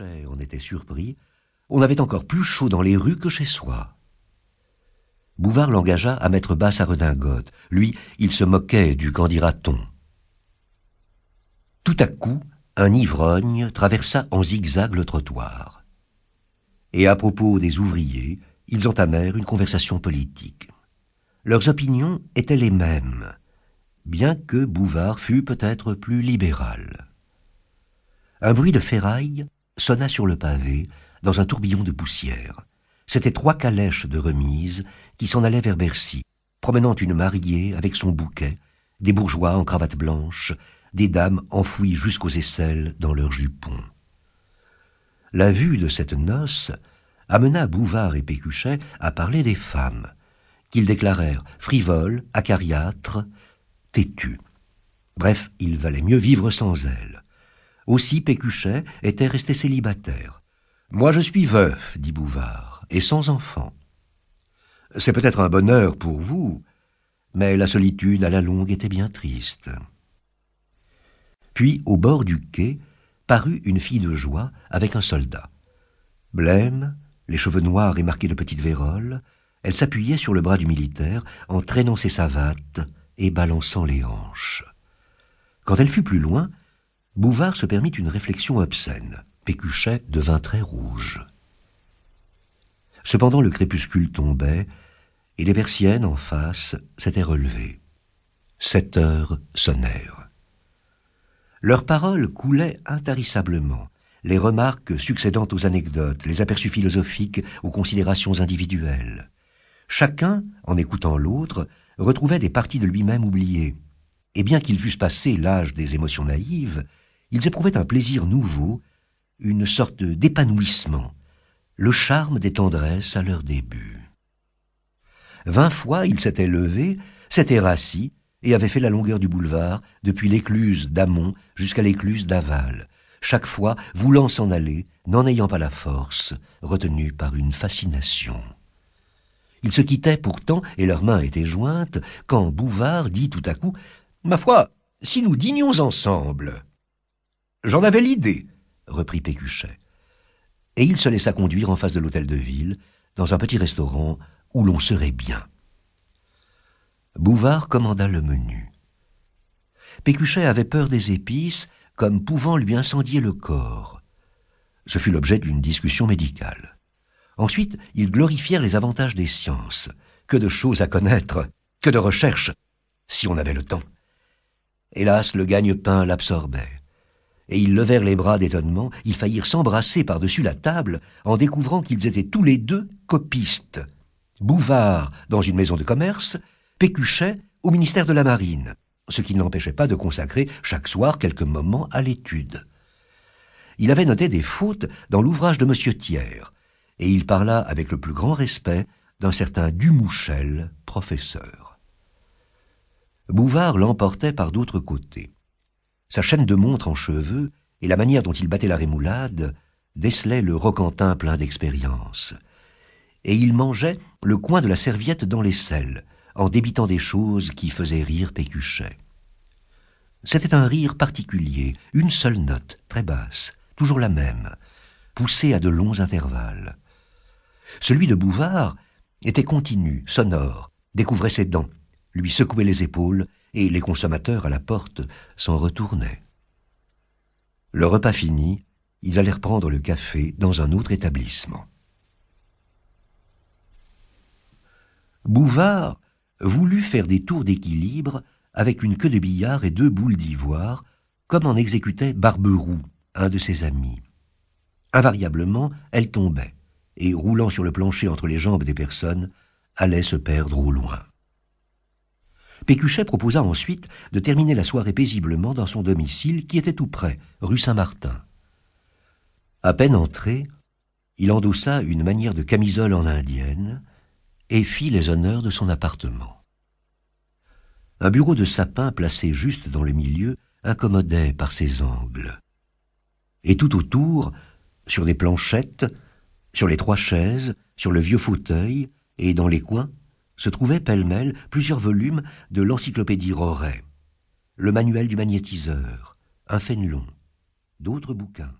En était surpris, on avait encore plus chaud dans les rues que chez soi. Bouvard l'engagea à mettre bas sa redingote. Lui, il se moquait du qu'en. Tout à coup, un ivrogne traversa en zigzag le trottoir. Et à propos des ouvriers, ils entamèrent une conversation politique. Leurs opinions étaient les mêmes, bien que Bouvard fût peut-être plus libéral. Un bruit de ferraille sonna sur le pavé, dans un tourbillon de poussière. C'étaient trois calèches de remise qui s'en allaient vers Bercy, promenant une mariée avec son bouquet, des bourgeois en cravate blanche, des dames enfouies jusqu'aux aisselles dans leurs jupons. La vue de cette noce amena Bouvard et Pécuchet à parler des femmes, qu'ils déclarèrent frivoles, acariâtres, têtues. Bref, il valait mieux vivre sans elles. Aussi Pécuchet était resté célibataire. Moi je suis veuf, dit Bouvard, et sans enfant. C'est peut-être un bonheur pour vous, mais la solitude à la longue était bien triste. Puis, au bord du quai, parut une fille de joie avec un soldat. Blême, les cheveux noirs et marqués de petites véroles, elle s'appuyait sur le bras du militaire en traînant ses savates et balançant les hanches. Quand elle fut plus loin, Bouvard se permit une réflexion obscène. Pécuchet devint très rouge. Cependant le crépuscule tombait, et les persiennes en face s'étaient relevées. Sept heures sonnèrent. Leurs paroles coulaient intarissablement, les remarques succédant aux anecdotes, les aperçus philosophiques aux considérations individuelles. Chacun, en écoutant l'autre, retrouvait des parties de lui-même oubliées. Et bien qu'ils fussent passés l'âge des émotions naïves, ils éprouvaient un plaisir nouveau, une sorte d'épanouissement, le charme des tendresses à leur début. Vingt fois ils s'étaient levés, s'étaient rassis, et avaient fait la longueur du boulevard, depuis l'écluse d'amont jusqu'à l'écluse d'aval, chaque fois voulant s'en aller, n'en ayant pas la force, retenus par une fascination. Ils se quittaient pourtant, et leurs mains étaient jointes, quand Bouvard dit tout à coup « Ma foi, si nous dînions ensemble !»« J'en avais l'idée, » reprit Pécuchet. Et il se laissa conduire en face de l'hôtel de ville, dans un petit restaurant où l'on serait bien. Bouvard commanda le menu. Pécuchet avait peur des épices, comme pouvant lui incendier le corps. Ce fut l'objet d'une discussion médicale. Ensuite, ils glorifièrent les avantages des sciences. Que de choses à connaître, que de recherches, si on avait le temps. Hélas, le gagne-pain l'absorbait. Et ils levèrent les bras d'étonnement, ils faillirent s'embrasser par-dessus la table en découvrant qu'ils étaient tous les deux copistes. Bouvard dans une maison de commerce, Pécuchet au ministère de la Marine ce qui ne l'empêchait pas de consacrer chaque soir quelques moments à l'étude. Il avait noté des fautes dans l'ouvrage de M. Thiers, et il parla avec le plus grand respect d'un certain Dumouchel, professeur. Bouvard l'emportait par d'autres côtés. Sa chaîne de montre en cheveux et la manière dont il battait la rémoulade décelaient le roquentin plein d'expérience. Et il mangeait le coin de la serviette dans les selles, en débitant des choses qui faisaient rire Pécuchet. C'était un rire particulier, une seule note, très basse, toujours la même, poussée à de longs intervalles. Celui de Bouvard était continu, sonore, découvrait ses dents, lui secouait les épaules, et les consommateurs à la porte s'en retournaient. Le repas fini, ils allèrent prendre le café dans un autre établissement. Bouvard voulut faire des tours d'équilibre avec une queue de billard et deux boules d'ivoire, comme en exécutait Barberoux, un de ses amis. Invariablement, elle tombait, et, roulant sur le plancher entre les jambes des personnes, allait se perdre au loin. Pécuchet proposa ensuite de terminer la soirée paisiblement dans son domicile qui était tout près, rue Saint-Martin. À peine entré, il endossa une manière de camisole en indienne, et fit les honneurs de son appartement. Un bureau de sapin placé juste dans le milieu incommodait par ses angles. Et tout autour, sur des planchettes, sur les trois chaises, sur le vieux fauteuil, et dans les coins, se trouvaient pêle-mêle plusieurs volumes de l'encyclopédie Roret, le manuel du magnétiseur, un fénelon, d'autres bouquins.